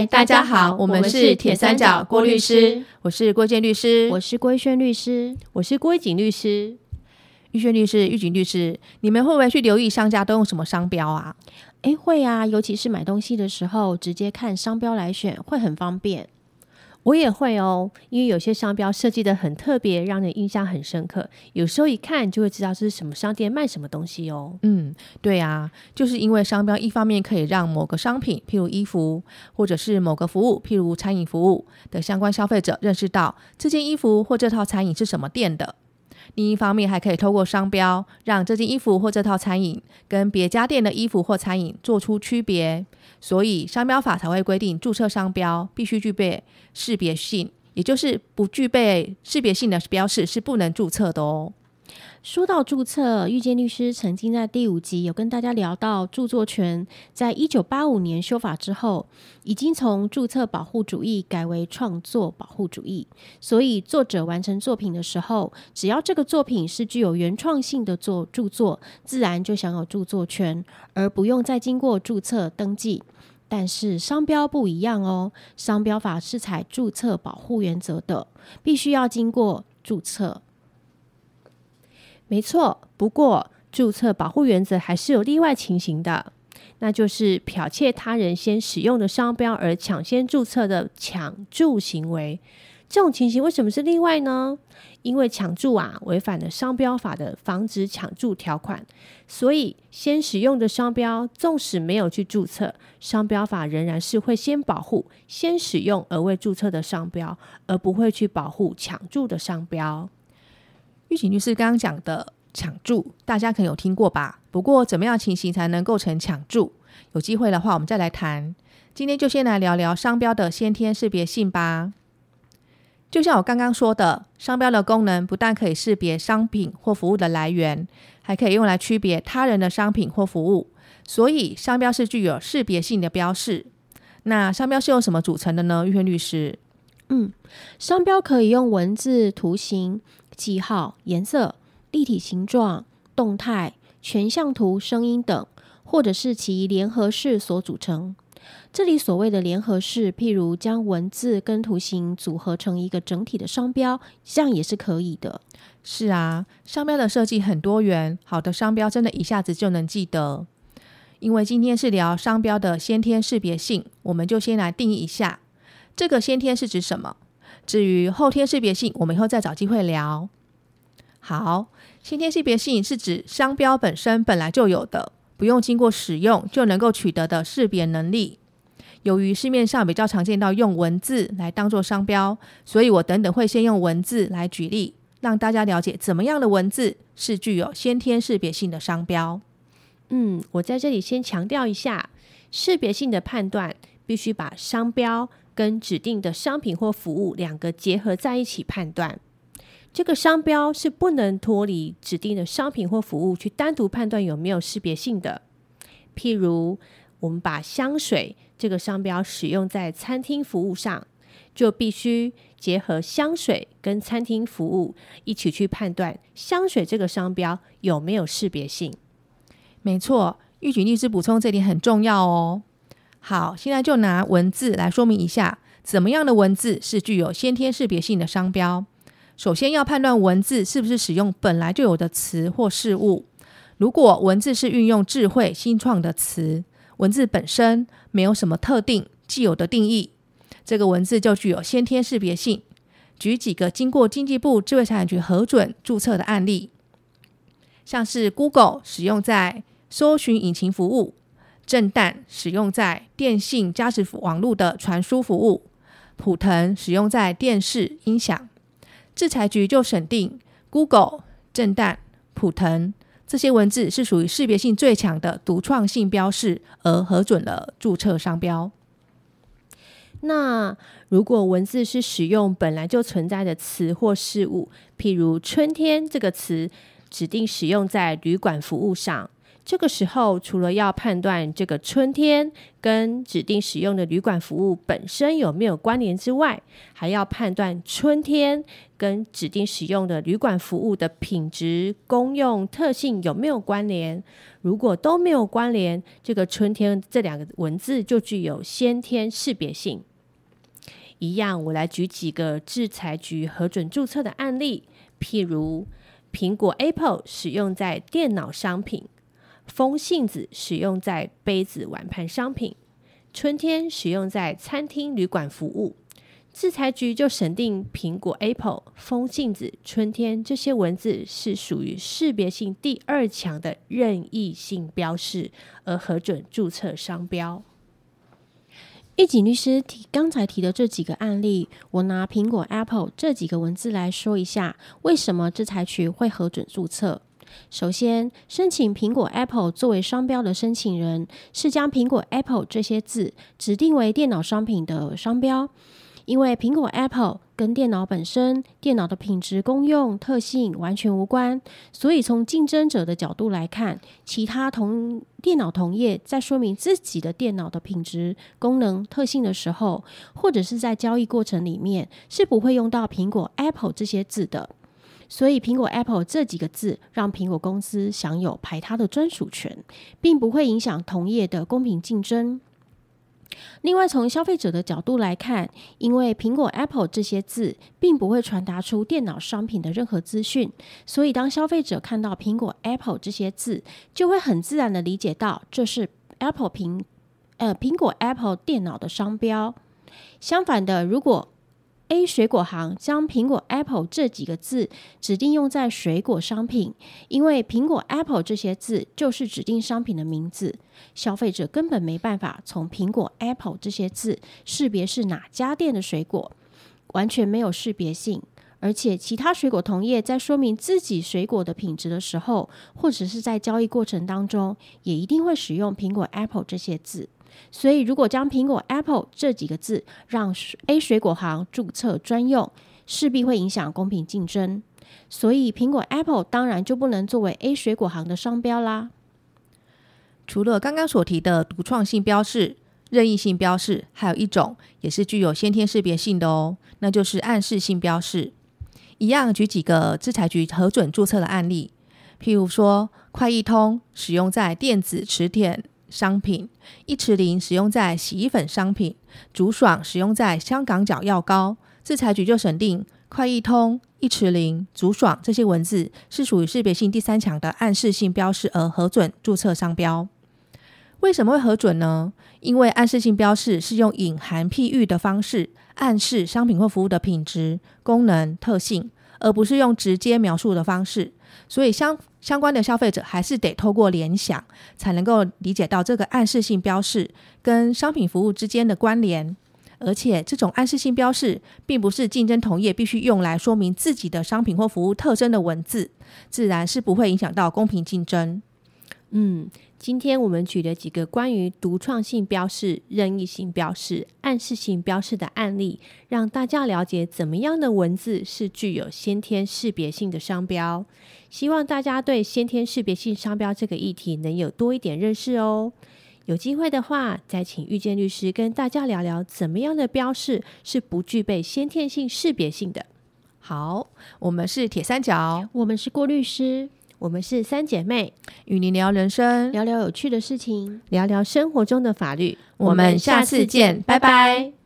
嗨，大家好，我们是铁三角郭律师，我是郭建律师，我是郭轩律师，我是郭景律师。玉轩律师、玉景律师，你们会不会去留意商家都用什么商标啊？诶，会啊，尤其是买东西的时候，直接看商标来选，会很方便。我也会哦，因为有些商标设计的很特别，让人印象很深刻。有时候一看就会知道是什么商店卖什么东西哦。嗯，对啊，就是因为商标一方面可以让某个商品，譬如衣服，或者是某个服务，譬如餐饮服务的相关消费者认识到这件衣服或这套餐饮是什么店的。另一方面，还可以透过商标，让这件衣服或这套餐饮跟别家店的衣服或餐饮做出区别。所以，商标法才会规定，注册商标必须具备识别性，也就是不具备识别性的标识是不能注册的哦。说到注册，遇见律师曾经在第五集有跟大家聊到，著作权在一九八五年修法之后，已经从注册保护主义改为创作保护主义。所以，作者完成作品的时候，只要这个作品是具有原创性的作著作，自然就享有著作权，而不用再经过注册登记。但是商标不一样哦，商标法是采注册保护原则的，必须要经过注册。没错，不过注册保护原则还是有例外情形的，那就是剽窃他人先使用的商标而抢先注册的抢注行为。这种情形为什么是例外呢？因为抢注啊违反了商标法的防止抢注条款，所以先使用的商标，纵使没有去注册，商标法仍然是会先保护先使用而未注册的商标，而不会去保护抢注的商标。玉锦律师刚刚讲的抢注，大家可能有听过吧？不过怎么样情形才能构成抢注？有机会的话，我们再来谈。今天就先来聊聊商标的先天识别性吧。就像我刚刚说的，商标的功能不但可以识别商品或服务的来源，还可以用来区别他人的商品或服务。所以，商标是具有识别性的标示。那商标是由什么组成的呢？玉轩律师，嗯，商标可以用文字、图形。记号、颜色、立体形状、动态、全像图、声音等，或者是其联合式所组成。这里所谓的联合式，譬如将文字跟图形组合成一个整体的商标，这样也是可以的。是啊，商标的设计很多元，好的商标真的一下子就能记得。因为今天是聊商标的先天识别性，我们就先来定义一下，这个先天是指什么？至于后天识别性，我们以后再找机会聊。好，先天识别性是指商标本身本来就有的，不用经过使用就能够取得的识别能力。由于市面上比较常见到用文字来当做商标，所以我等等会先用文字来举例，让大家了解怎么样的文字是具有先天识别性的商标。嗯，我在这里先强调一下，识别性的判断必须把商标。跟指定的商品或服务两个结合在一起判断，这个商标是不能脱离指定的商品或服务去单独判断有没有识别性的。譬如，我们把香水这个商标使用在餐厅服务上，就必须结合香水跟餐厅服务一起去判断香水这个商标有没有识别性。没错，玉举律师补充这点很重要哦。好，现在就拿文字来说明一下，怎么样的文字是具有先天识别性的商标。首先要判断文字是不是使用本来就有的词或事物。如果文字是运用智慧新创的词，文字本身没有什么特定既有的定义，这个文字就具有先天识别性。举几个经过经济部智慧财产局核准注册的案例，像是 Google 使用在搜寻引擎服务。震旦使用在电信加时网络的传输服务，普腾使用在电视音响。制裁局就审定 Google、震旦、普腾这些文字是属于识别性最强的独创性标示，而核准了注册商标。那如果文字是使用本来就存在的词或事物，譬如“春天”这个词，指定使用在旅馆服务上。这个时候，除了要判断这个春天跟指定使用的旅馆服务本身有没有关联之外，还要判断春天跟指定使用的旅馆服务的品质、功用、特性有没有关联。如果都没有关联，这个春天这两个文字就具有先天识别性。一样，我来举几个制裁局核准注册的案例，譬如苹果 Apple 使用在电脑商品。风信子使用在杯子碗盘商品，春天使用在餐厅旅馆服务。制裁局就审定苹果 Apple、风信子、春天这些文字是属于识别性第二强的任意性标示，而核准注册商标。易景律师提刚才提的这几个案例，我拿苹果 Apple 这几个文字来说一下，为什么制裁局会核准注册。首先，申请苹果 Apple 作为商标的申请人是将苹果 Apple 这些字指定为电脑商品的商标，因为苹果 Apple 跟电脑本身、电脑的品质、功用、特性完全无关，所以从竞争者的角度来看，其他同电脑同业在说明自己的电脑的品质、功能、特性的时候，或者是在交易过程里面，是不会用到苹果 Apple 这些字的。所以，苹果 Apple 这几个字让苹果公司享有排他的专属权，并不会影响同业的公平竞争。另外，从消费者的角度来看，因为苹果 Apple 这些字并不会传达出电脑商品的任何资讯，所以当消费者看到苹果 Apple 这些字，就会很自然的理解到这是 Apple 苹呃苹果 Apple 电脑的商标。相反的，如果 A 水果行将苹果 Apple 这几个字指定用在水果商品，因为苹果 Apple 这些字就是指定商品的名字，消费者根本没办法从苹果 Apple 这些字识别是哪家店的水果，完全没有识别性。而且其他水果同业在说明自己水果的品质的时候，或者是在交易过程当中，也一定会使用苹果 Apple 这些字。所以，如果将苹果 Apple 这几个字让 A 水果行注册专用，势必会影响公平竞争。所以，苹果 Apple 当然就不能作为 A 水果行的商标啦。除了刚刚所提的独创性标示、任意性标示，还有一种也是具有先天识别性的哦，那就是暗示性标示。一样，举几个制裁局核准注册的案例，譬如说，快易通使用在电子磁铁。商品一池灵使用在洗衣粉商品，竹爽使用在香港脚药膏。制裁局就审定快易通、一池灵、竹爽这些文字是属于识别性第三强的暗示性标识，而核准注册商标。为什么会核准呢？因为暗示性标示是用隐含譬喻的方式暗示商品或服务的品质、功能、特性，而不是用直接描述的方式。所以相相关的消费者还是得透过联想，才能够理解到这个暗示性标示跟商品服务之间的关联。而且这种暗示性标示，并不是竞争同业必须用来说明自己的商品或服务特征的文字，自然是不会影响到公平竞争。嗯。今天我们举了几个关于独创性标示、任意性标示、暗示性标示的案例，让大家了解怎么样的文字是具有先天识别性的商标。希望大家对先天识别性商标这个议题能有多一点认识哦。有机会的话，再请遇见律师跟大家聊聊怎么样的标示是不具备先天性识别性的。好，我们是铁三角，我们是郭律师。我们是三姐妹，与您聊人生，聊聊有趣的事情，聊聊生活中的法律。我们下次见，拜拜。